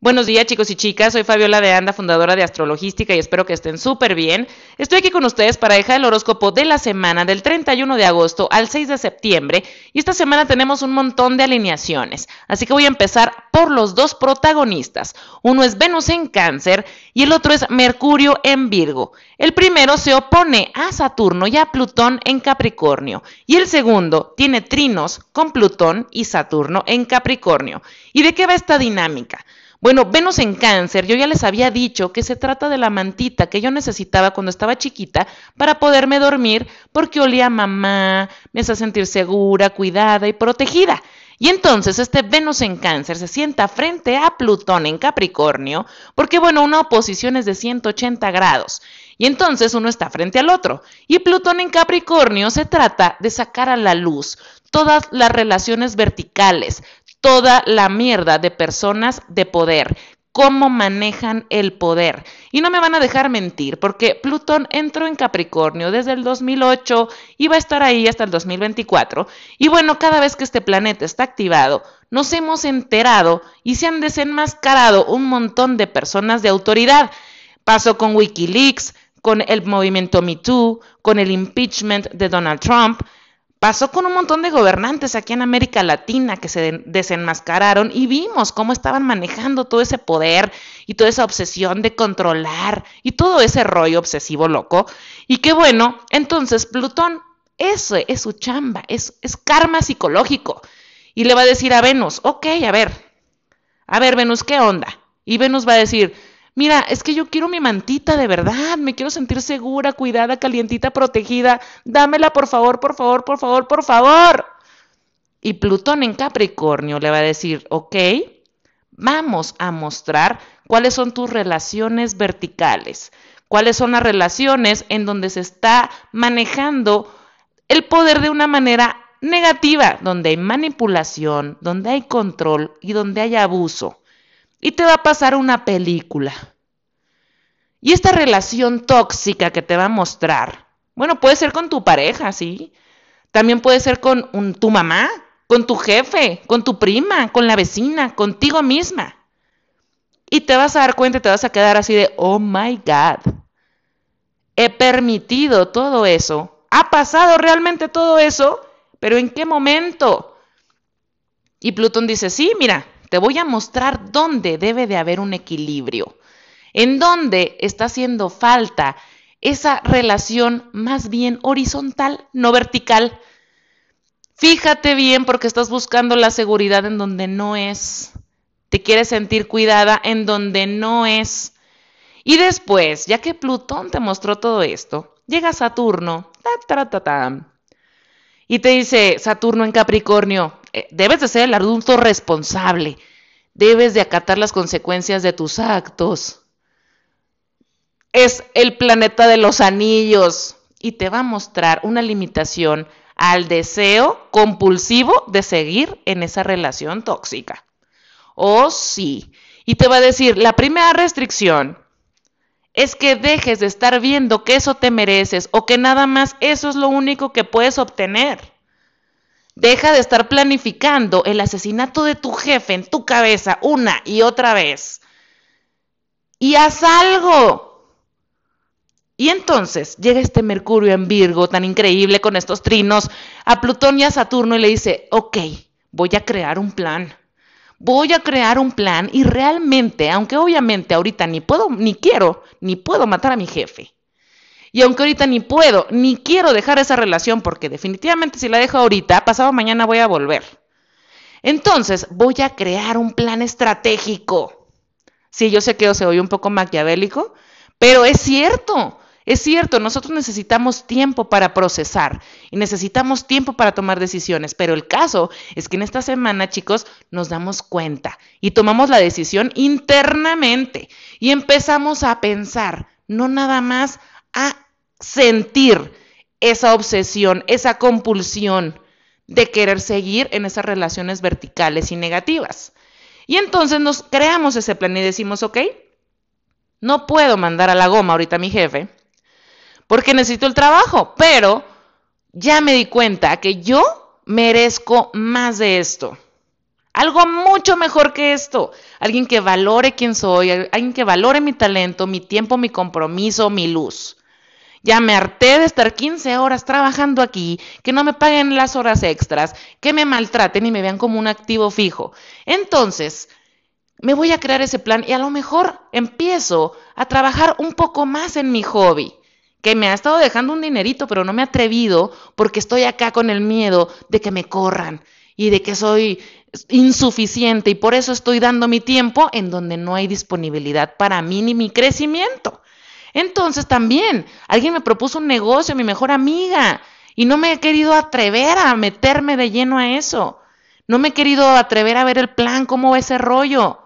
Buenos días chicos y chicas, soy Fabiola de Anda, fundadora de Astrologística y espero que estén súper bien. Estoy aquí con ustedes para dejar el horóscopo de la semana del 31 de agosto al 6 de septiembre y esta semana tenemos un montón de alineaciones, así que voy a empezar por los dos protagonistas. Uno es Venus en cáncer y el otro es Mercurio en Virgo. El primero se opone a Saturno y a Plutón en Capricornio y el segundo tiene trinos con Plutón y Saturno en Capricornio. ¿Y de qué va esta dinámica? Bueno, Venus en cáncer, yo ya les había dicho que se trata de la mantita que yo necesitaba cuando estaba chiquita para poderme dormir porque olía a mamá, me hace sentir segura, cuidada y protegida. Y entonces este Venus en cáncer se sienta frente a Plutón en Capricornio, porque bueno, una oposición es de 180 grados. Y entonces uno está frente al otro. Y Plutón en Capricornio se trata de sacar a la luz todas las relaciones verticales, toda la mierda de personas de poder, cómo manejan el poder. Y no me van a dejar mentir, porque Plutón entró en Capricornio desde el 2008 y va a estar ahí hasta el 2024. Y bueno, cada vez que este planeta está activado, nos hemos enterado y se han desenmascarado un montón de personas de autoridad. Pasó con Wikileaks, con el movimiento MeToo, con el impeachment de Donald Trump, Pasó con un montón de gobernantes aquí en América Latina que se desenmascararon y vimos cómo estaban manejando todo ese poder y toda esa obsesión de controlar y todo ese rollo obsesivo loco. Y qué bueno, entonces Plutón, eso es su chamba, es, es karma psicológico. Y le va a decir a Venus, ok, a ver, a ver Venus, ¿qué onda? Y Venus va a decir, Mira, es que yo quiero mi mantita de verdad, me quiero sentir segura, cuidada, calientita, protegida. Dámela, por favor, por favor, por favor, por favor. Y Plutón en Capricornio le va a decir, ok, vamos a mostrar cuáles son tus relaciones verticales, cuáles son las relaciones en donde se está manejando el poder de una manera negativa, donde hay manipulación, donde hay control y donde hay abuso y te va a pasar una película. Y esta relación tóxica que te va a mostrar, bueno, puede ser con tu pareja, ¿sí? También puede ser con tu mamá, con tu jefe, con tu prima, con la vecina, contigo misma. Y te vas a dar cuenta, te vas a quedar así de, oh my God, he permitido todo eso. ¿Ha pasado realmente todo eso? ¿Pero en qué momento? Y Plutón dice, sí, mira, te voy a mostrar dónde debe de haber un equilibrio, en dónde está haciendo falta esa relación más bien horizontal, no vertical. Fíjate bien porque estás buscando la seguridad en donde no es. Te quieres sentir cuidada en donde no es. Y después, ya que Plutón te mostró todo esto, llega Saturno, y te dice Saturno en Capricornio, debes de ser el adulto responsable, debes de acatar las consecuencias de tus actos. Es el planeta de los anillos y te va a mostrar una limitación al deseo compulsivo de seguir en esa relación tóxica. Oh, sí. Y te va a decir, la primera restricción es que dejes de estar viendo que eso te mereces o que nada más eso es lo único que puedes obtener. Deja de estar planificando el asesinato de tu jefe en tu cabeza una y otra vez. Y haz algo. Y entonces llega este Mercurio en Virgo tan increíble con estos trinos a Plutón y a Saturno y le dice, ok, voy a crear un plan. Voy a crear un plan y realmente, aunque obviamente ahorita ni puedo, ni quiero, ni puedo matar a mi jefe y aunque ahorita ni puedo, ni quiero dejar esa relación, porque definitivamente si la dejo ahorita, pasado mañana voy a volver. Entonces voy a crear un plan estratégico. Sí, yo sé que se oye un poco maquiavélico, pero es cierto. Es cierto, nosotros necesitamos tiempo para procesar y necesitamos tiempo para tomar decisiones, pero el caso es que en esta semana, chicos, nos damos cuenta y tomamos la decisión internamente y empezamos a pensar, no nada más a sentir esa obsesión, esa compulsión de querer seguir en esas relaciones verticales y negativas. Y entonces nos creamos ese plan y decimos, ok, no puedo mandar a la goma ahorita a mi jefe porque necesito el trabajo, pero ya me di cuenta que yo merezco más de esto. algo mucho mejor que esto, alguien que valore quién soy, alguien que valore mi talento, mi tiempo, mi compromiso, mi luz. Ya me harté de estar 15 horas trabajando aquí, que no me paguen las horas extras, que me maltraten y me vean como un activo fijo. Entonces, me voy a crear ese plan y a lo mejor empiezo a trabajar un poco más en mi hobby, que me ha estado dejando un dinerito, pero no me he atrevido porque estoy acá con el miedo de que me corran y de que soy insuficiente y por eso estoy dando mi tiempo en donde no hay disponibilidad para mí ni mi crecimiento. Entonces también alguien me propuso un negocio, mi mejor amiga, y no me he querido atrever a meterme de lleno a eso. No me he querido atrever a ver el plan, cómo va ese rollo.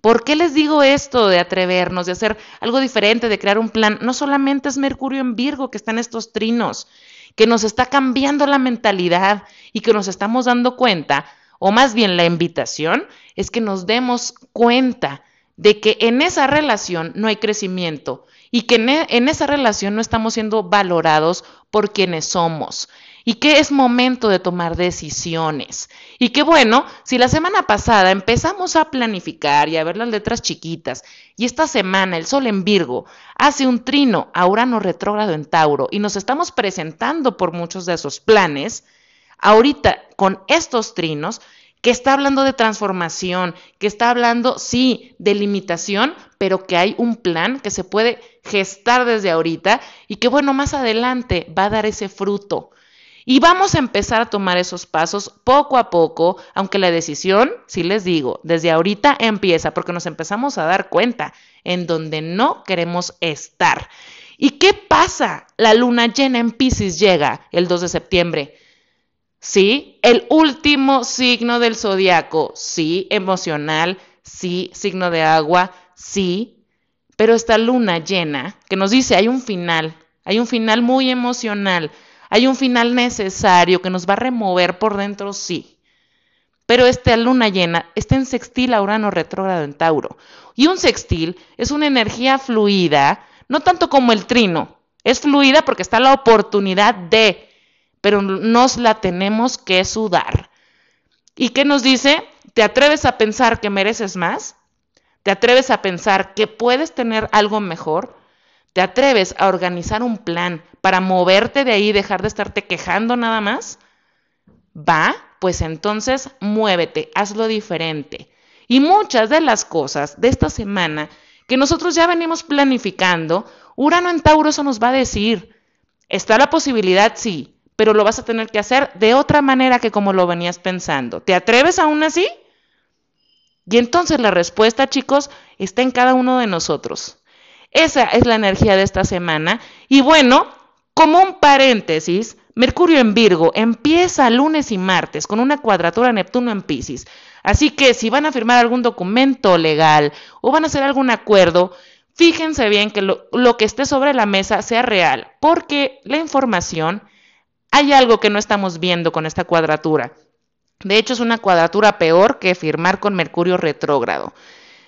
¿Por qué les digo esto de atrevernos, de hacer algo diferente, de crear un plan? No solamente es Mercurio en Virgo que está en estos trinos, que nos está cambiando la mentalidad y que nos estamos dando cuenta, o más bien la invitación, es que nos demos cuenta de que en esa relación no hay crecimiento y que e, en, esa relación no estamos siendo valorados por quienes somos y que es momento de tomar decisiones. Y que bueno, si la semana pasada empezamos a planificar y a ver las letras chiquitas, y esta semana el Sol en Virgo hace un trino a Urano retrógrado en Tauro y nos estamos presentando por muchos de esos planes, ahorita con estos trinos que está hablando de transformación, que está hablando, sí, de limitación, pero que hay un plan que se puede gestar desde ahorita y que, bueno, más adelante va a dar ese fruto. Y vamos a empezar a tomar esos pasos poco a poco, aunque la decisión, sí les digo, desde ahorita empieza, porque nos empezamos a dar cuenta en donde no queremos estar. ¿Y qué pasa? La luna llena en Pisces llega el 2 de septiembre. Sí, el último signo del zodiaco, sí, emocional, sí, signo de agua, sí, pero esta luna llena que nos dice hay un final, hay un final muy emocional, hay un final necesario que nos va a remover por dentro, sí. Pero esta luna llena está en sextil a Urano retrógrado en Tauro. Y un sextil es una energía fluida, no tanto como el trino, es fluida porque está la oportunidad de, pero nos la tenemos que sudar. ¿Y qué nos dice? ¿Te atreves a pensar que mereces más? ¿Te atreves a pensar que puedes tener algo mejor? ¿Te atreves a organizar un plan para moverte de ahí y dejar de estarte quejando nada más? ¿Va? Pues entonces muévete, hazlo diferente. Y muchas de las cosas de esta semana que nosotros ya venimos planificando, Urano en Tauro eso nos va a decir. Está la posibilidad, sí, pero lo vas a tener que hacer de otra manera que como lo venías pensando. ¿Te atreves aún así? Y entonces la respuesta, chicos, está en cada uno de nosotros. Esa es la energía de esta semana. Y bueno, como un paréntesis, Mercurio en Virgo empieza lunes y martes con una cuadratura Neptuno en Pisces. Así que si van a firmar algún documento legal o van a hacer algún acuerdo, fíjense bien que lo, lo que esté sobre la mesa sea real, porque la información hay algo que no estamos viendo con esta cuadratura. De hecho, es una cuadratura peor que firmar con Mercurio retrógrado.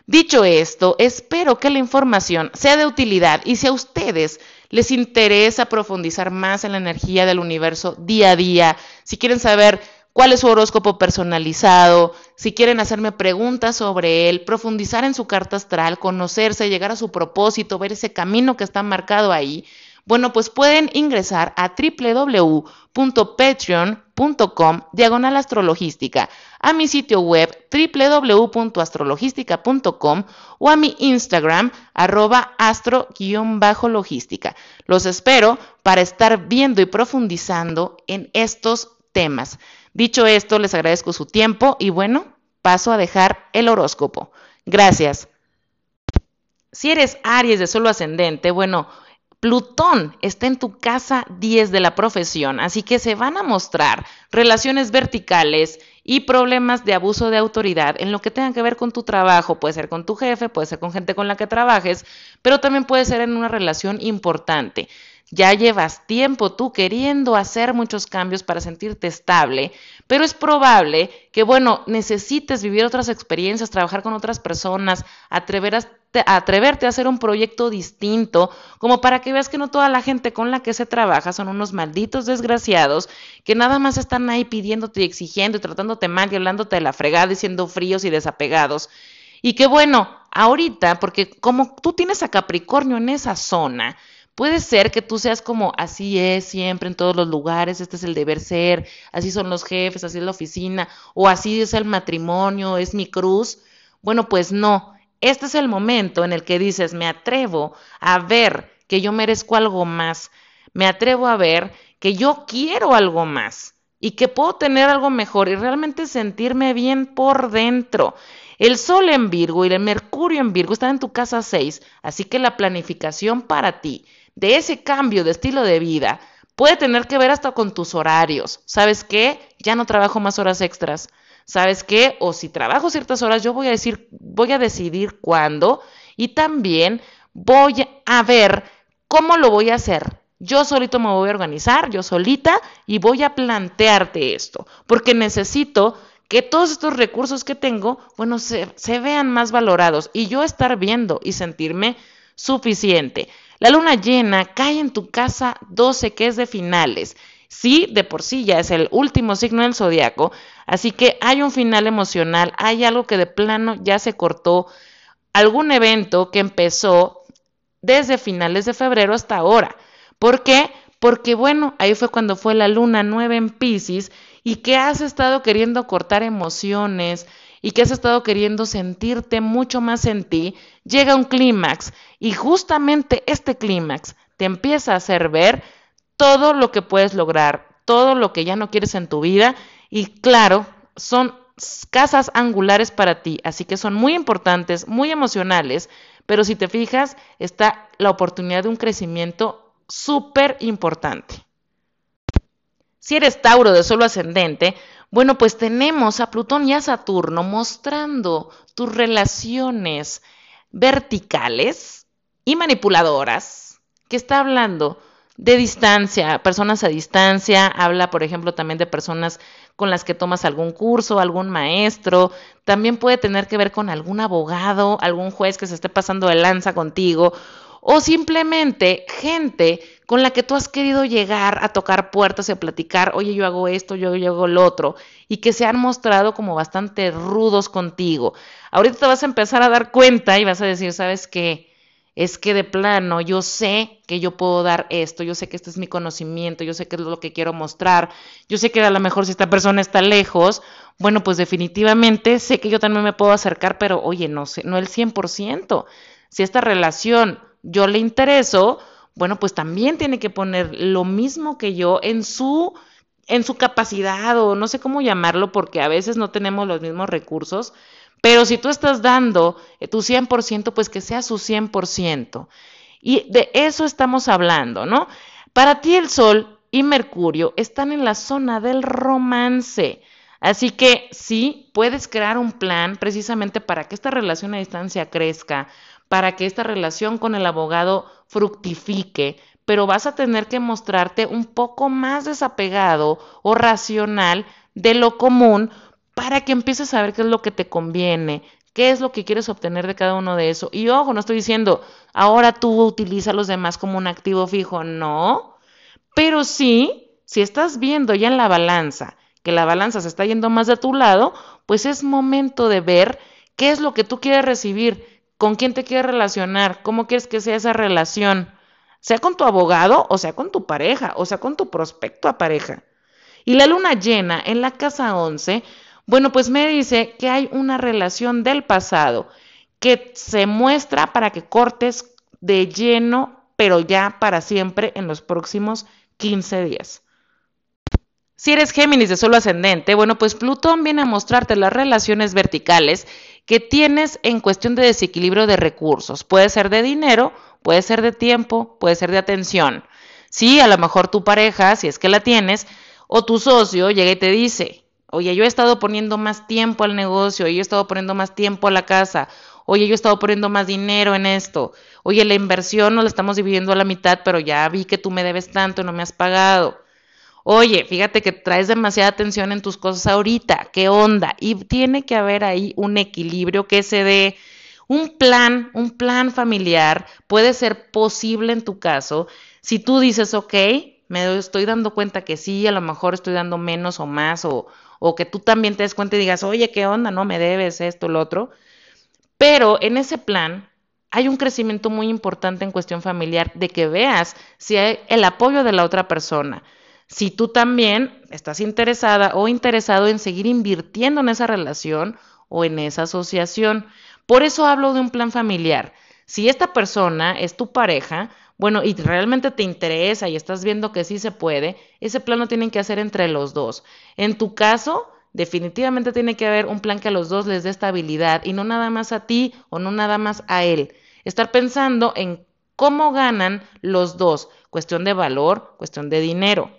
Dicho esto, espero que la información sea de utilidad y si a ustedes les interesa profundizar más en la energía del universo día a día, si quieren saber cuál es su horóscopo personalizado, si quieren hacerme preguntas sobre él, profundizar en su carta astral, conocerse, llegar a su propósito, ver ese camino que está marcado ahí, bueno, pues pueden ingresar a www.patreon.com diagonal astrologística, a mi sitio web www.astrologística.com o a mi Instagram arroba astro-logística. Los espero para estar viendo y profundizando en estos temas. Dicho esto, les agradezco su tiempo y bueno, paso a dejar el horóscopo. Gracias. Si eres Aries de solo ascendente, bueno, Plutón está en tu casa 10 de la profesión, así que se van a mostrar relaciones verticales y problemas de abuso de autoridad en lo que tenga que ver con tu trabajo, puede ser con tu jefe, puede ser con gente con la que trabajes, pero también puede ser en una relación importante. Ya llevas tiempo tú queriendo hacer muchos cambios para sentirte estable, pero es probable que, bueno, necesites vivir otras experiencias, trabajar con otras personas, atreverte a hacer un proyecto distinto, como para que veas que no toda la gente con la que se trabaja son unos malditos desgraciados que nada más están ahí pidiéndote y exigiendo y tratándote mal y hablándote de la fregada y siendo fríos y desapegados. Y que bueno, ahorita, porque como tú tienes a Capricornio en esa zona, Puede ser que tú seas como así es siempre en todos los lugares, este es el deber ser, así son los jefes, así es la oficina, o así es el matrimonio, es mi cruz. Bueno, pues no, este es el momento en el que dices, me atrevo a ver que yo merezco algo más, me atrevo a ver que yo quiero algo más y que puedo tener algo mejor y realmente sentirme bien por dentro. El Sol en Virgo y el Mercurio en Virgo están en tu casa 6, así que la planificación para ti de ese cambio de estilo de vida puede tener que ver hasta con tus horarios. ¿Sabes qué? Ya no trabajo más horas extras. ¿Sabes qué? O si trabajo ciertas horas, yo voy a decir, voy a decidir cuándo y también voy a ver cómo lo voy a hacer. Yo solito me voy a organizar, yo solita, y voy a plantearte esto, porque necesito que todos estos recursos que tengo, bueno, se, vean más valorados y yo estar viendo y sentirme suficiente. La luna llena cae en tu casa 12, que es de finales. Sí, de por sí ya es el último signo del zodiaco, así que hay un final emocional, hay algo que de plano ya se cortó, algún evento que empezó desde finales de febrero hasta ahora. ¿Por qué? Porque bueno, ahí fue cuando fue la luna nueva en Pisces y que has estado queriendo cortar emociones, y que has estado queriendo sentirte mucho más en ti, llega un clímax y justamente este clímax te empieza a hacer ver todo lo que puedes lograr, todo lo que ya no quieres en tu vida y claro, son casas angulares para ti, así que son muy importantes, muy emocionales, pero si te fijas, está la oportunidad de un crecimiento súper importante. Si eres Tauro de solo ascendente, bueno, pues tenemos a Plutón y a Saturno mostrando tus relaciones verticales y manipuladoras, que está hablando de distancia, personas a distancia, habla, por ejemplo, también de personas con las que tomas algún curso, algún maestro, también puede tener que ver con algún abogado, algún juez que se esté pasando de lanza contigo, o simplemente gente con la que tú has querido llegar a tocar puertas y a platicar, oye, yo hago esto, yo, hago lo otro, y que se han mostrado como bastante rudos contigo. Ahorita te vas a empezar a dar cuenta y vas a decir, ¿sabes qué? Es que de plano yo sé que yo puedo dar esto, yo sé que este es mi conocimiento, yo sé que es lo que quiero mostrar, yo sé que a lo mejor si esta persona está lejos, bueno, pues definitivamente sé que yo también me puedo acercar, pero oye, no sé, no el 100%. Si esta relación yo le intereso, bueno, pues también tiene que poner lo mismo que yo en su en su capacidad o no sé cómo llamarlo porque a veces no tenemos los mismos recursos, pero si tú estás dando eh, tu 100%, pues que sea su 100%. Y de eso estamos hablando, ¿no? Para ti el Sol y Mercurio están en la zona del romance. Así que sí, puedes crear un plan precisamente para que esta relación a distancia crezca, para que esta relación con el abogado fructifique, pero vas a tener que mostrarte un poco más desapegado o racional de lo común para que empieces a ver qué es lo que te conviene, qué es lo que quieres obtener de cada uno de eso. Y ojo, no estoy diciendo, ahora tú utiliza a los demás como un activo fijo, no, pero sí, si estás viendo ya en la balanza que la balanza se está yendo más de tu lado, pues es momento de ver qué es lo que tú quieres recibir, con quién te quieres relacionar, cómo quieres que sea esa relación, sea con tu abogado o sea con tu pareja o sea con tu prospecto a pareja. Y la luna llena en la casa 11, bueno, pues me dice que hay una relación del pasado que se muestra para que cortes de lleno, pero ya para siempre en los próximos 15 días. Si eres Géminis de solo ascendente, bueno, pues Plutón viene a mostrarte las relaciones verticales que tienes en cuestión de desequilibrio de recursos. Puede ser de dinero, puede ser de tiempo, puede ser de atención. Sí, a lo mejor tu pareja, si es que la tienes, o tu socio llega y te dice, oye, yo he estado poniendo más tiempo al negocio, yo he estado poniendo más tiempo a la casa, Oye, yo he estado poniendo más dinero en esto. Oye, la inversión no la estamos dividiendo a la mitad, pero ya vi que tú me debes tanto y no me has pagado. Oye, fíjate que traes demasiada atención en tus cosas ahorita. ¿Qué onda? Y tiene que haber ahí un equilibrio que se dé. Un plan, un plan familiar puede ser posible en tu caso si tú dices, ok, me estoy dando cuenta que sí, a lo mejor estoy dando menos o más, o, o que tú también te des cuenta y digas, oye, ¿qué onda? No me debes esto, lo otro. Pero en ese plan hay un crecimiento muy importante en cuestión familiar de que veas si hay el apoyo de la otra persona. Si tú también estás interesada o interesado en seguir invirtiendo en esa relación o en esa asociación. Por eso hablo de un plan familiar. Si esta persona es tu pareja, bueno, y realmente te interesa y estás viendo que sí se puede, ese plan lo tienen que hacer entre los dos. En tu caso, definitivamente tiene que haber un plan que a los dos les dé estabilidad y no nada más a ti o no nada más a él. Estar pensando en cómo ganan los dos, cuestión de valor, cuestión de dinero.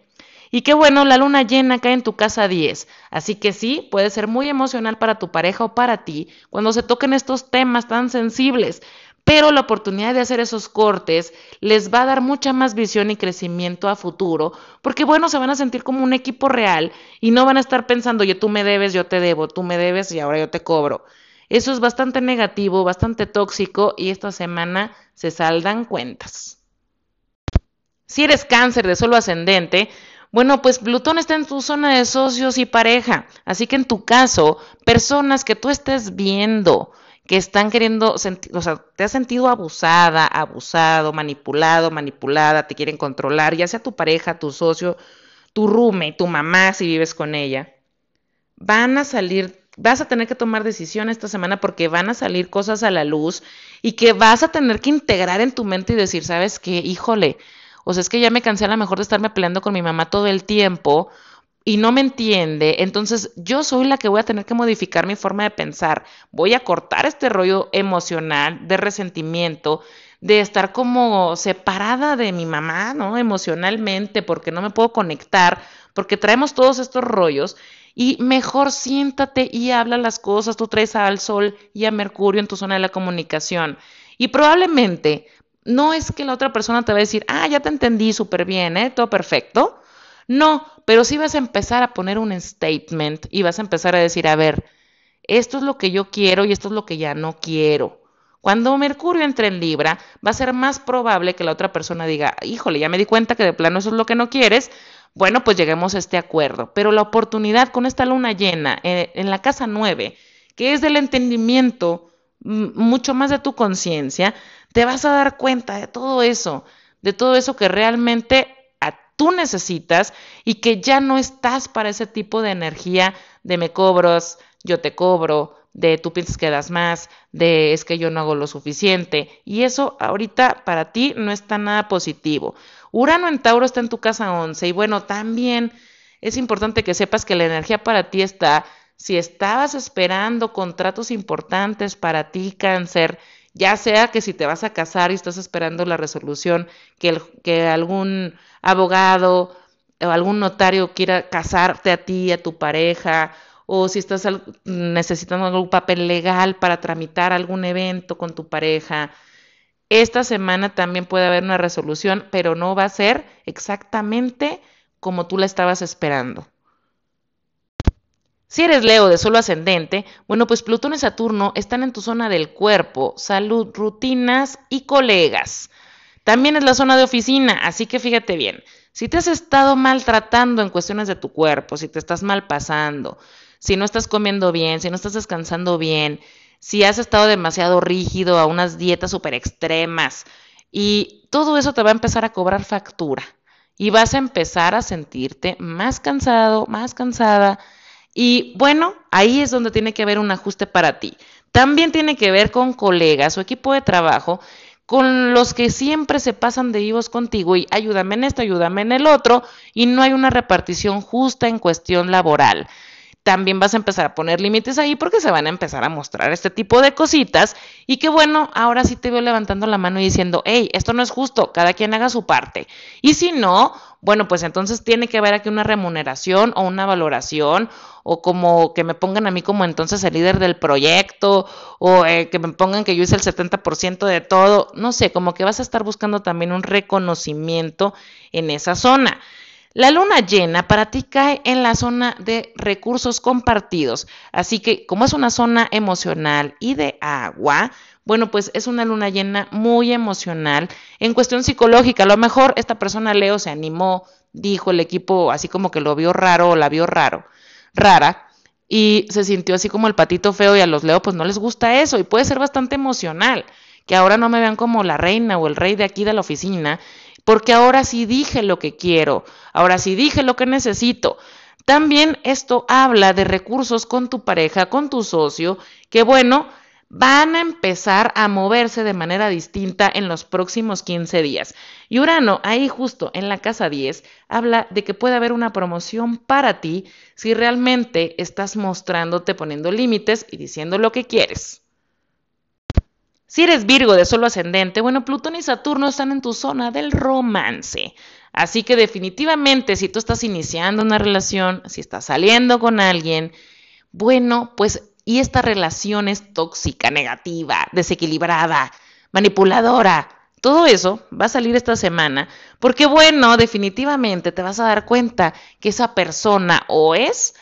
Y qué bueno, la luna llena cae en tu casa 10, así que sí, puede ser muy emocional para tu pareja o para ti cuando se toquen estos temas tan sensibles, pero la oportunidad de hacer esos cortes les va a dar mucha más visión y crecimiento a futuro, porque bueno, se van a sentir como un equipo real y no van a estar pensando, oye, tú me debes, yo te debo, tú me debes y ahora yo te cobro. Eso es bastante negativo, bastante tóxico y esta semana se saldan cuentas. Si eres cáncer de solo ascendente, bueno, pues Plutón está en tu zona de socios y pareja, así que en tu caso, personas que tú estés viendo, que están queriendo, o sea, te has sentido abusada, abusado, manipulado, manipulada, te quieren controlar, ya sea tu pareja, tu socio, tu rume, tu mamá si vives con ella, van a salir, vas a tener que tomar decisiones esta semana porque van a salir cosas a la luz y que vas a tener que integrar en tu mente y decir, ¿sabes qué? Híjole, o sea, es que ya me cansé a lo mejor de estarme peleando con mi mamá todo el tiempo y no me entiende, entonces yo soy la que voy a tener que modificar mi forma de pensar. Voy a cortar este rollo emocional de resentimiento, de estar como separada de mi mamá, ¿no? Emocionalmente, porque no me puedo conectar, porque traemos todos estos rollos. Y mejor siéntate y habla las cosas. Tú traes al Sol y a Mercurio en tu zona de la comunicación. Y probablemente no es que la otra persona te va a decir, ah, ya te entendí súper bien, ¿eh? Todo perfecto no, pero sí vas a empezar a poner un statement y vas a empezar a decir, a ver, esto es lo que yo quiero y esto es lo que ya no quiero. Cuando Mercurio entre en Libra, va a ser más probable que la otra persona diga, híjole, ya me di cuenta que de plano eso es lo que no quieres, bueno, pues lleguemos a este acuerdo. Pero la oportunidad con esta luna llena eh, en la casa 9, que es del entendimiento, mucho más de tu conciencia, te vas a dar cuenta de todo eso, de todo eso que realmente tú necesitas y que ya no estás para ese tipo de energía de me cobros, yo te cobro, de tú piensas que das más, de es que yo no hago lo suficiente. Y eso ahorita para ti no está nada positivo. Urano en Tauro está en tu casa 11 y bueno, también es importante que sepas que la energía para ti está, si estabas esperando contratos importantes para ti, cáncer, ya sea que si te vas a casar y estás esperando la resolución, que, algún abogado o algún notario quiera casarte a ti, a tu pareja, o si estás necesitando algún papel legal para tramitar algún evento con tu pareja. Esta semana también puede haber una resolución, pero no va a ser exactamente como tú la estabas esperando. Si eres Leo de solo ascendente, bueno, pues Plutón y Saturno están en tu zona del cuerpo, salud, rutinas y colegas. También es la zona de oficina, así que fíjate bien, si te has estado maltratando en cuestiones de tu cuerpo, si te estás mal pasando, si no estás comiendo bien, si no estás descansando bien, si has estado demasiado rígido a unas dietas súper extremas, y todo eso te va a empezar a cobrar factura. Y vas a empezar a sentirte más cansado, más cansada, y bueno, ahí es donde tiene que haber un ajuste para ti. También tiene que ver con colegas o equipo de trabajo con los que siempre se pasan de vivos contigo y ayúdame en esto, ayúdame en el otro, y no hay una repartición justa en cuestión laboral. También vas a empezar a poner límites ahí porque se van a empezar a mostrar este tipo de cositas. Y que bueno, ahora sí te veo levantando la mano y diciendo, hey, esto no es justo, cada quien haga su parte. Y si no, bueno, pues entonces tiene que haber aquí una remuneración o una valoración o como que me pongan a mí como entonces el líder del proyecto o eh, que me pongan que yo hice el 70% de todo, no sé, como que vas a estar buscando también un reconocimiento en esa zona. La luna llena para ti cae en la zona de recursos compartidos, así que como es una zona emocional y de agua, bueno, pues es una luna llena muy emocional en cuestión psicológica. A lo mejor esta persona Leo se animó, dijo el equipo así como que lo vio raro o la vio raro, rara, y se sintió así como el patito feo y a los Leo pues no les gusta eso y puede ser bastante emocional, que ahora no me vean como la reina o el rey de aquí de la oficina, porque ahora sí dije lo que quiero, ahora sí dije lo que necesito. También esto habla de recursos con tu pareja, con tu socio, que bueno, van a empezar a moverse de manera distinta en los próximos 15 días. Y Urano, ahí justo en la casa 10, habla de que puede haber una promoción para ti si realmente estás mostrándote, poniendo límites y diciendo lo que quieres. Si eres Virgo de solo ascendente, bueno, Plutón y Saturno están en tu zona del romance. Así que definitivamente si tú estás iniciando una relación, si estás saliendo con alguien, bueno, pues y esta relación es tóxica, negativa, desequilibrada, manipuladora, todo eso va a salir esta semana porque bueno, definitivamente te vas a dar cuenta que esa persona o es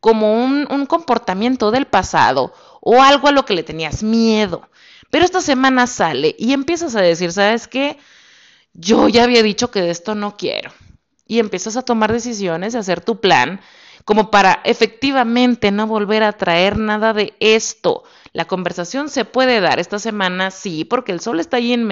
como un, comportamiento del pasado o algo a lo que le tenías miedo. Pero esta semana sale y empiezas a decir, ¿sabes qué? Yo ya había dicho que de esto no quiero. Y empiezas a tomar decisiones, a hacer tu plan, como para efectivamente no volver a traer nada de esto. La conversación se puede dar esta semana, sí, porque el sol está ahí en,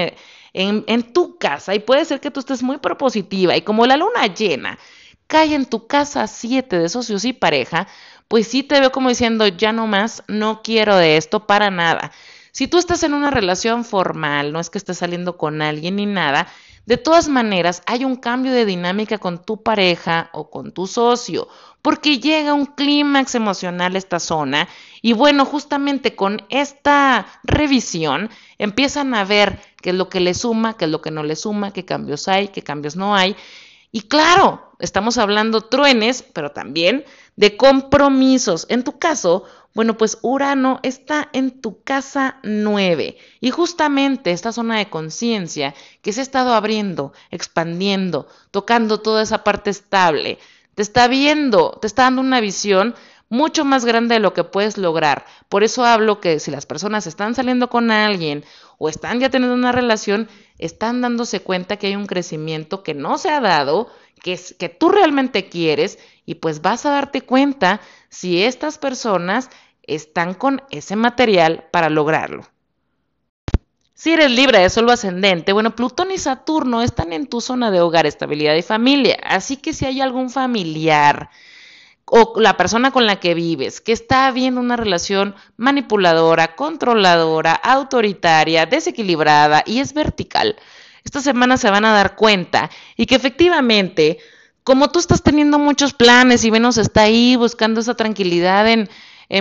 en, en tu casa y puede ser que tú estés muy propositiva y como la luna llena cae en tu casa siete de socios y pareja, pues sí te veo como diciendo, ya no más, no quiero de esto para nada. Si tú estás en una relación formal, no es que estés saliendo con alguien ni nada, de todas maneras hay un cambio de dinámica con tu pareja o con tu socio porque llega un clímax emocional a esta zona y bueno, justamente con esta revisión empiezan a ver qué es lo que le suma, qué es lo que no le suma, qué cambios hay, qué cambios no hay. Y claro, estamos hablando truenes, pero también de compromisos. En tu caso, bueno, pues Urano está en tu casa 9 y justamente esta zona de conciencia que se ha estado abriendo, expandiendo, tocando toda esa parte estable, te está viendo, te está dando una visión mucho más grande de lo que puedes lograr. Por eso hablo que si las personas están saliendo con alguien o están ya teniendo una relación, están dándose cuenta que hay un crecimiento que no se ha dado, que, es, que tú realmente quieres y pues vas a darte cuenta si estas personas están con ese material para lograrlo. Si eres libre de solo ascendente, bueno, Plutón y Saturno están en tu zona de hogar, estabilidad y familia. Así que si hay algún familiar o la persona con la que vives que está viendo una relación manipuladora, controladora, autoritaria, desequilibrada y es vertical, esta semana se van a dar cuenta y que efectivamente, como tú estás teniendo muchos planes y Venus está ahí buscando esa tranquilidad en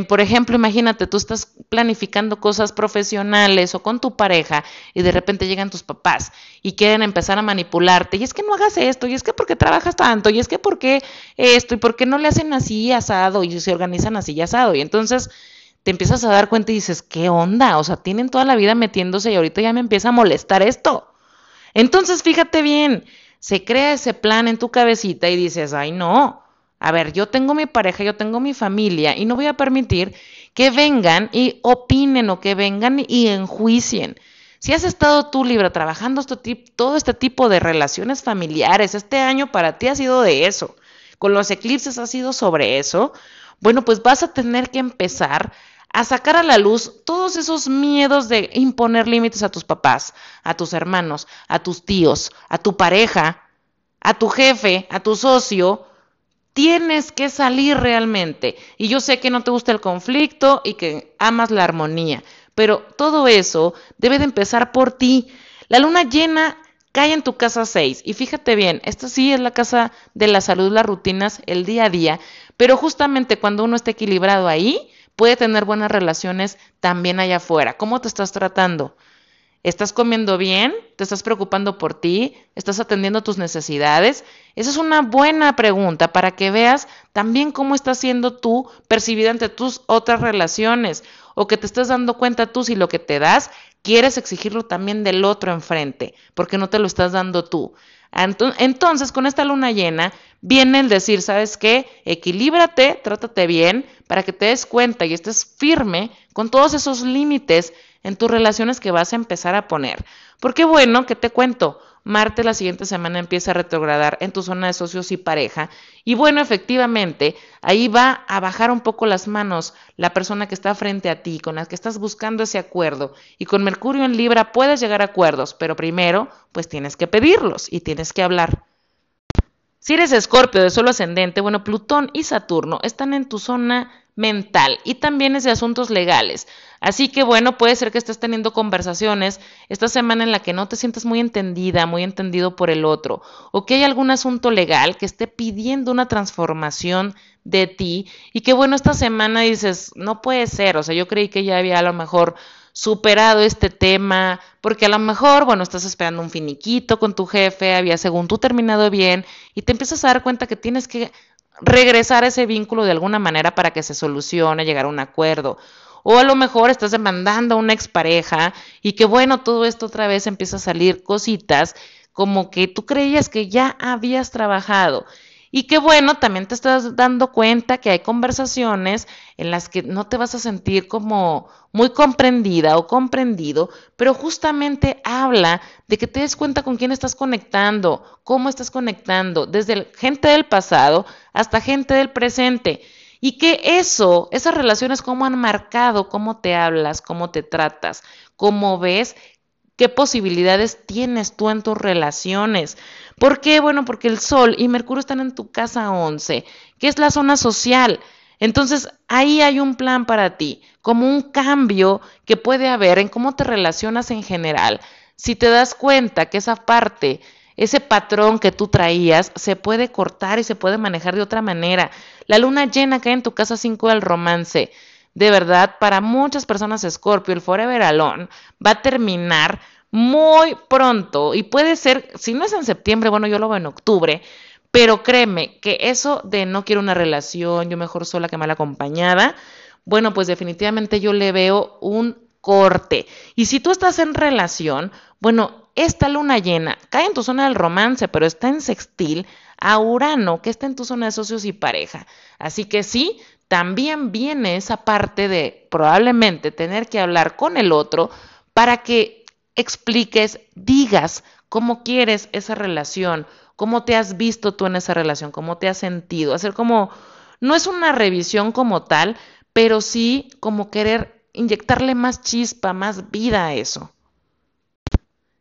por ejemplo, imagínate, tú estás planificando cosas profesionales o con tu pareja y de repente llegan tus papás y quieren empezar a manipularte. Y es que no hagas esto, y es que porque trabajas tanto, y es que porque esto, y porque no le hacen así asado y se organizan así asado. Y entonces te empiezas a dar cuenta y dices, ¿qué onda? O sea, tienen toda la vida metiéndose y ahorita ya me empieza a molestar esto. Entonces, fíjate bien, se crea ese plan en tu cabecita y dices, ay, no a ver, yo tengo mi pareja, yo tengo mi familia y no voy a permitir que vengan y opinen o que vengan y enjuicien. Si has estado tú libre trabajando todo este tipo de relaciones familiares, este año para ti ha sido de eso, con los eclipses ha sido sobre eso, bueno, pues vas a tener que empezar a sacar a la luz todos esos miedos de imponer límites a tus papás, a tus hermanos, a tus tíos, a tu pareja, a tu jefe, a tu socio, tienes que salir realmente. Y yo sé que no te gusta el conflicto y que amas la armonía, pero todo eso debe de empezar por ti. La luna llena cae en tu casa 6 y fíjate bien, esta sí es la casa de la salud, las rutinas, el día a día, pero justamente cuando uno está equilibrado ahí, puede tener buenas relaciones también allá afuera. ¿Cómo te estás tratando? ¿Estás comiendo bien? ¿Te estás preocupando por ti? ¿Estás atendiendo tus necesidades? Esa es una buena pregunta para que veas también cómo estás siendo tú percibida ante tus otras relaciones o que te estés dando cuenta tú si lo que te das quieres exigirlo también del otro enfrente, porque no te lo estás dando tú. Entonces, con esta luna llena, viene el decir, ¿sabes qué? Equilíbrate, trátate bien, para que te des cuenta y estés firme con todos esos límites en tus relaciones que vas a empezar a poner. Porque bueno, ¿qué te cuento? Marte la siguiente semana empieza a retrogradar en tu zona de socios y pareja. Y bueno, efectivamente, ahí va a bajar un poco las manos la persona que está frente a ti, con la que estás buscando ese acuerdo. Y con Mercurio en Libra puedes llegar a acuerdos, pero primero, pues tienes que pedirlos y tienes que hablar. Si eres escorpio de solo ascendente, bueno, Plutón y Saturno están en tu zona mental y también es de asuntos legales. Así que bueno, puede ser que estés teniendo conversaciones esta semana en la que no te sientas muy entendida, muy entendido por el otro, o que hay algún asunto legal que esté pidiendo una transformación de ti y que bueno, esta semana dices, no puede ser, o sea, yo creí que ya había a lo mejor superado este tema, porque a lo mejor, bueno, estás esperando un finiquito con tu jefe, había según tú terminado bien y te empiezas a dar cuenta que tienes que regresar a ese vínculo de alguna manera para que se solucione, llegar a un acuerdo. O a lo mejor estás demandando a una expareja y que bueno, todo esto otra vez empieza a salir cositas como que tú creías que ya habías trabajado y que bueno, también te estás dando cuenta que hay conversaciones en las que no te vas a sentir como muy comprendida o comprendido, pero justamente habla de que te des cuenta con quién estás conectando, cómo estás conectando, desde gente del pasado hasta gente del presente. Y que eso, esas relaciones, cómo han marcado, cómo te hablas, cómo te tratas, cómo ves, qué posibilidades tienes tú en tus relaciones. ¿Por qué? Bueno, porque el Sol y Mercurio están en tu casa 11, que es la zona social. Entonces, ahí hay un plan para ti, como un cambio que puede haber en cómo te relacionas en general. Si te das cuenta que esa parte, ese patrón que tú traías, se puede cortar y se puede manejar de otra manera. La luna llena cae en tu casa 5 del romance. De verdad, para muchas personas Scorpio, el Forever Alone va a terminar muy pronto y puede ser, si no es en septiembre, bueno, yo lo veo en octubre, pero créeme que eso de no quiero una relación, yo mejor sola que mal acompañada, bueno, pues definitivamente yo le veo un corte. Y si tú estás en relación, bueno, esta luna llena cae en tu zona del romance, pero está en sextil a Urano, que está en tu zona de socios y pareja. Así que sí, también viene esa parte de probablemente tener que hablar con el otro para que expliques, digas cómo quieres esa relación, cómo te has visto tú en esa relación, cómo te has sentido. Hacer como, no es una revisión como tal, pero sí como querer inyectarle más chispa, más vida a eso.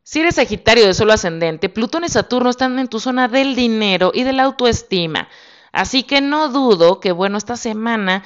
Si eres Sagitario de solo ascendente, Plutón y Saturno están en tu zona del dinero y de la autoestima. Así que no dudo que, bueno, esta semana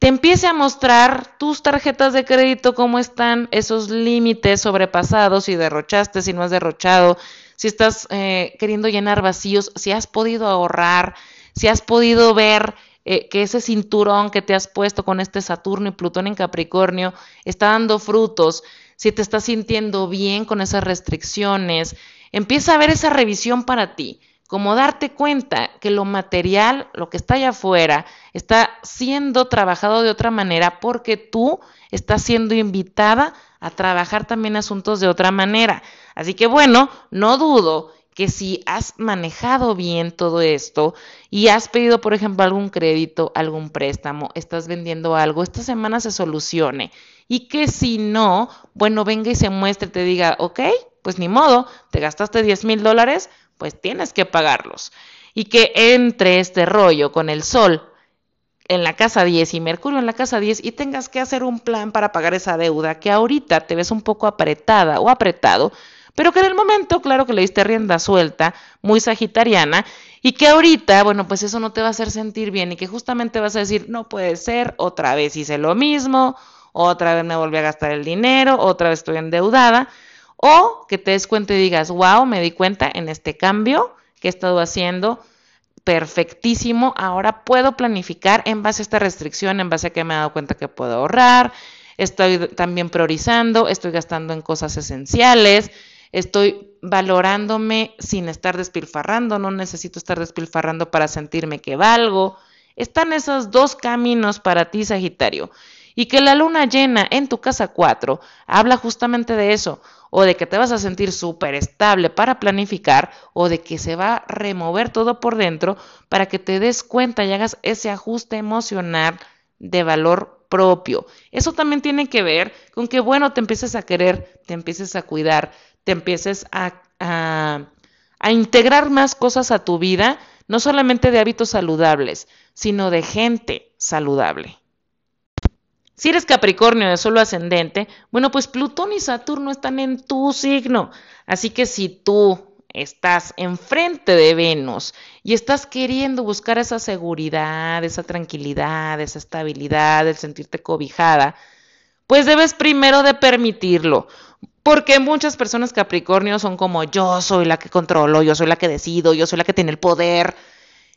te empiece a mostrar tus tarjetas de crédito, cómo están esos límites sobrepasados, si derrochaste, si no has derrochado, si estás eh, queriendo llenar vacíos, si has podido ahorrar, si has podido ver eh, que ese cinturón que te has puesto con este Saturno y Plutón en Capricornio está dando frutos, si te estás sintiendo bien con esas restricciones, empieza a ver esa revisión para ti como darte cuenta que lo material, lo que está allá afuera, está siendo trabajado de otra manera porque tú estás siendo invitada a trabajar también asuntos de otra manera. Así que bueno, no dudo que si has manejado bien todo esto y has pedido, por ejemplo, algún crédito, algún préstamo, estás vendiendo algo, esta semana se solucione. Y que si no, bueno, venga y se muestre, te diga, ok, pues ni modo, te gastaste 10 mil dólares, pues tienes que pagarlos. Y que entre este rollo con el sol en la casa 10 y Mercurio en la casa 10 y tengas que hacer un plan para pagar esa deuda que ahorita te ves un poco apretada o apretado, pero que en el momento, claro que le diste rienda suelta, muy sagitariana, y que ahorita, bueno, pues eso no te va a hacer sentir bien y que justamente vas a decir, no puede ser, otra vez hice lo mismo, otra vez me volví a gastar el dinero, otra vez estoy endeudada, o que te des cuenta y digas, wow, me di cuenta en este cambio que he estado haciendo, perfectísimo, ahora puedo planificar en base a esta restricción, en base a que me he dado cuenta que puedo ahorrar, estoy también priorizando, estoy gastando en cosas esenciales, estoy valorándome sin estar despilfarrando, no necesito estar despilfarrando para sentirme que valgo. Están esos dos caminos para ti, Sagitario. Y que la luna llena en tu casa 4 habla justamente de eso, o de que te vas a sentir súper estable para planificar, o de que se va a remover todo por dentro para que te des cuenta y hagas ese ajuste emocional de valor propio. Eso también tiene que ver con que, bueno, te empieces a querer, te empieces a cuidar, te empieces a, a, a integrar más cosas a tu vida, no solamente de hábitos saludables, sino de gente saludable. Si eres Capricornio de solo ascendente, bueno, pues Plutón y Saturno están en tu signo. Así que si tú estás enfrente de Venus y estás queriendo buscar esa seguridad, esa tranquilidad, esa estabilidad, el sentirte cobijada, pues debes primero de permitirlo. Porque muchas personas Capricornio son como yo soy la que controlo, yo soy la que decido, yo soy la que tiene el poder.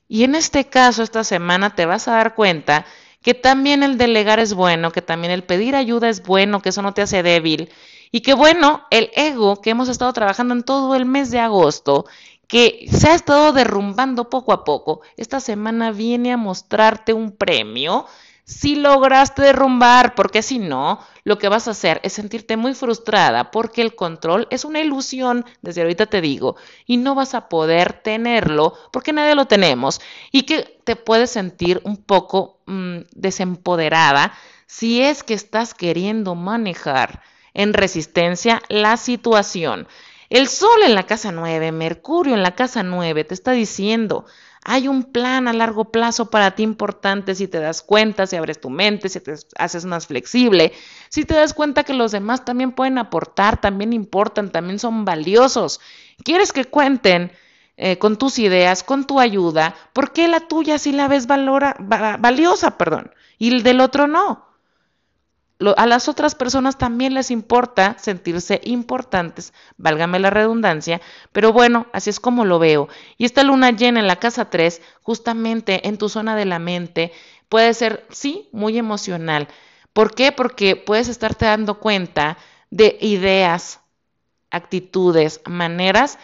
Y en este caso, esta semana te vas a dar cuenta que también el delegar es bueno, que también el pedir ayuda es bueno, que eso no te hace débil. Y que bueno, el ego que hemos estado trabajando en todo el mes de agosto, que se ha estado derrumbando poco a poco, esta semana viene a mostrarte un premio. Si lograste derrumbar, porque si no, lo que vas a hacer es sentirte muy frustrada porque el control es una ilusión, desde ahorita te digo, y no vas a poder tenerlo porque nadie lo tenemos y que te puedes sentir un poco mmm, desempoderada si es que estás queriendo manejar en resistencia la situación. El Sol en la casa 9, Mercurio en la casa 9 te está diciendo, hay un plan a largo plazo para ti importante si te das cuenta, si abres tu mente, si te haces más flexible, si te das cuenta que los demás también pueden aportar, también importan, también son valiosos. Quieres que cuenten eh, con tus ideas, con tu ayuda, ¿por qué la tuya sí la ves valora, valiosa, perdón, y el del otro no? a las otras personas también les importa sentirse importantes, válgame la redundancia, pero bueno, así es como lo veo. Y esta luna llena en la casa 3, justamente en tu zona de la mente, puede ser, sí, muy emocional. ¿Por qué? Porque puedes estarte dando cuenta de ideas, actitudes, maneras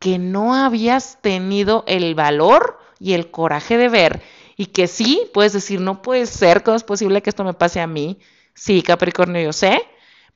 que no habías tenido el valor y el coraje de ver y que sí, puedes decir, no puede ser, ¿cómo es posible que esto me pase a mí? Sí, Capricornio, yo sé,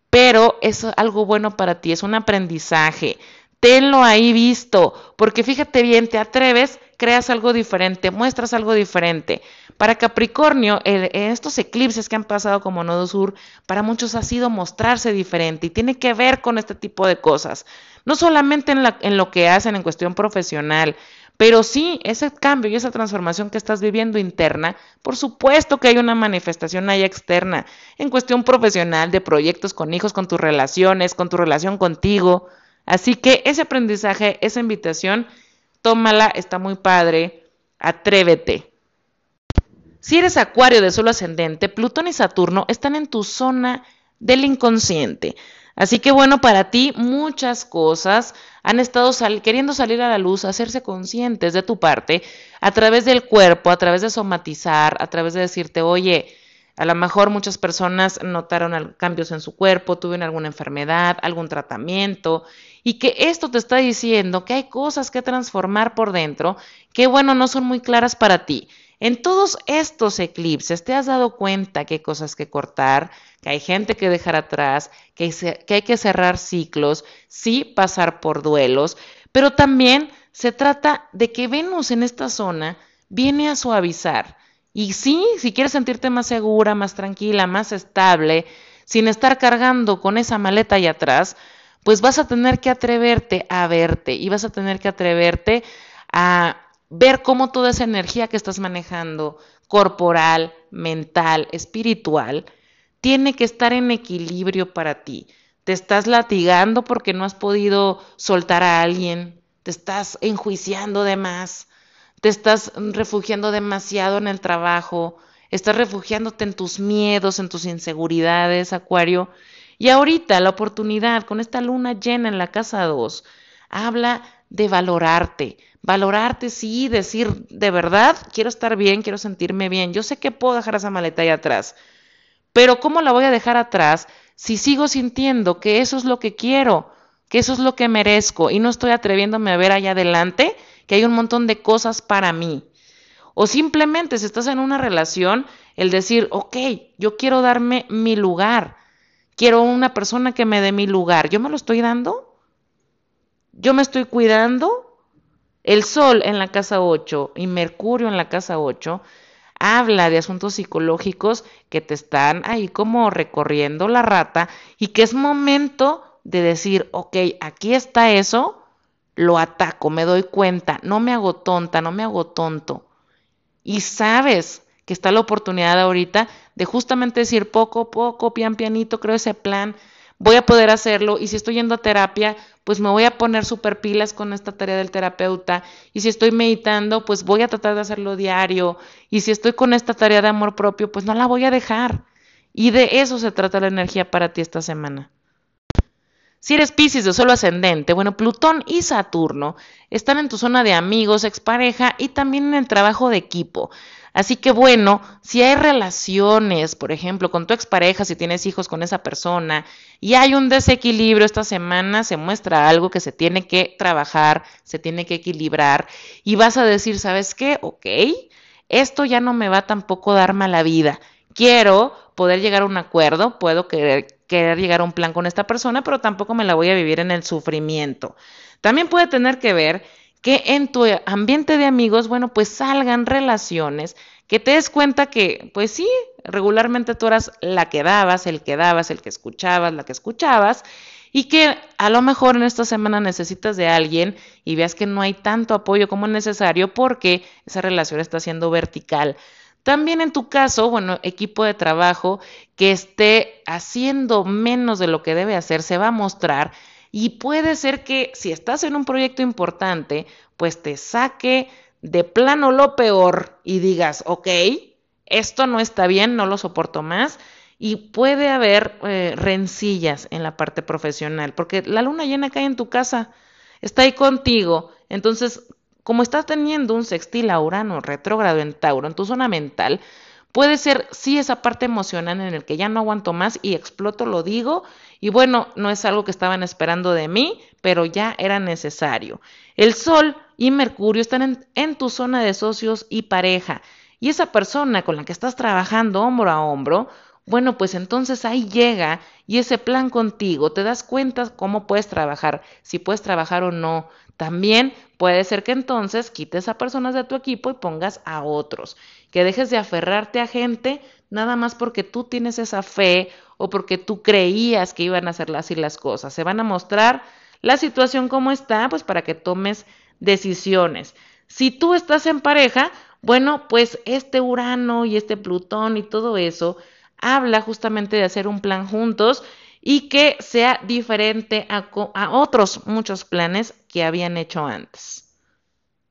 pero es algo bueno para ti, es un aprendizaje. Tenlo ahí visto, porque fíjate bien, te atreves, creas algo diferente, muestras algo diferente. Para Capricornio, en estos eclipses que han pasado como nodo sur, para muchos ha sido mostrarse diferente y tiene que ver con este tipo de cosas. No solamente en, lo que hacen en cuestión profesional, pero sí, ese cambio y esa transformación que estás viviendo interna, por supuesto que hay una manifestación ahí externa, en cuestión profesional, de proyectos con hijos, con tus relaciones, con tu relación contigo. Así que ese aprendizaje, esa invitación, tómala, está muy padre, atrévete. Si eres acuario de suelo ascendente, Plutón y Saturno están en tu zona del inconsciente. Así que bueno, para ti muchas cosas han estado queriendo salir a la luz, hacerse conscientes de tu parte a través del cuerpo, a través de somatizar, a través de decirte, oye, a lo mejor muchas personas notaron cambios en su cuerpo, tuvieron alguna enfermedad, algún tratamiento, y que esto te está diciendo que hay cosas que transformar por dentro que, bueno, no son muy claras para ti. En todos estos eclipses te has dado cuenta que hay cosas que cortar, que hay gente que dejar atrás, que, hay que cerrar ciclos, sí pasar por duelos, pero también se trata de que Venus en esta zona viene a suavizar. Y sí, si quieres sentirte más segura, más tranquila, más estable, sin estar cargando con esa maleta ahí atrás, pues vas a tener que atreverte a verte y vas a tener que atreverte a ver cómo toda esa energía que estás manejando, corporal, mental, espiritual, tiene que estar en equilibrio para ti. Te estás latigando porque no has podido soltar a alguien, te estás enjuiciando de más, te estás refugiando demasiado en el trabajo, estás refugiándote en tus miedos, en tus inseguridades, Acuario. Y ahorita la oportunidad con esta luna llena en la casa 2 habla de valorarte, valorarte, sí, decir de verdad, quiero estar bien, quiero sentirme bien, yo sé que puedo dejar esa maleta ahí atrás, Pero ¿cómo la voy a dejar atrás si sigo sintiendo que eso es lo que quiero, que eso es lo que merezco y no estoy atreviéndome a ver allá adelante que hay un montón de cosas para mí? O simplemente si estás en una relación, el decir, ok, yo quiero darme mi lugar, quiero una persona que me dé mi lugar, ¿yo me lo estoy dando? ¿Yo me estoy cuidando? El Sol en la casa 8 y Mercurio en la casa 8 habla de asuntos psicológicos que te están ahí como recorriendo la rata y que es momento de decir, ok, aquí está eso, lo ataco, me doy cuenta, no me hago tonta, no me hago tonto. Y sabes que está la oportunidad ahorita de justamente decir poco a poco, pian pianito, creo ese plan, voy a poder hacerlo y si estoy yendo a terapia, pues me voy a poner super pilas con esta tarea del terapeuta y si estoy meditando, pues voy a tratar de hacerlo diario y si estoy con esta tarea de amor propio, pues no la voy a dejar. Y de eso se trata la energía para ti esta semana. Si eres Pisces de solo ascendente, bueno, Plutón y Saturno están en tu zona de amigos, expareja y también en el trabajo de equipo. Así que bueno, si hay relaciones, por ejemplo, con tu expareja, si tienes hijos con esa persona y hay un desequilibrio esta semana, se muestra algo que se tiene que trabajar, se tiene que equilibrar y vas a decir, ¿sabes qué? Ok, esto ya no me va tampoco a dar mala vida. Quiero poder llegar a un acuerdo, puedo querer, querer llegar a un plan con esta persona, pero tampoco me la voy a vivir en el sufrimiento. También puede tener que ver que en tu ambiente de amigos, bueno, pues salgan relaciones, que te des cuenta que, pues sí, regularmente tú eras la que dabas, el que dabas, el que escuchabas, la que escuchabas, y que a lo mejor en esta semana necesitas de alguien y veas que no hay tanto apoyo como necesario porque esa relación está siendo vertical. También en tu caso, bueno, equipo de trabajo que esté haciendo menos de lo que debe hacer, se va a mostrar y puede ser que si estás en un proyecto importante, pues te saque de plano lo peor y digas, ok, esto no está bien, no lo soporto más. Y puede haber eh, rencillas en la parte profesional, porque la luna llena cae en tu casa, está ahí contigo. Entonces, como estás teniendo un sextil a Urano retrógrado en Tauro, en tu zona mental, Puede ser, sí, esa parte emocional en el que ya no aguanto más y exploto, lo digo, y bueno, no es algo que estaban esperando de mí, pero ya era necesario. El Sol y Mercurio están en, en tu zona de socios y pareja, y esa persona con la que estás trabajando hombro a hombro, bueno, pues entonces ahí llega y ese plan contigo, te das cuenta cómo puedes trabajar, si puedes trabajar o no. También puede ser que entonces quites a personas de tu equipo y pongas a otros, que dejes de aferrarte a gente nada más porque tú tienes esa fe o porque tú creías que iban a hacer así las cosas. Se van a mostrar la situación como está, pues para que tomes decisiones. Si tú estás en pareja, bueno, pues este Urano y este Plutón y todo eso habla justamente de hacer un plan juntos y que sea diferente a, a otros muchos planes que habían hecho antes.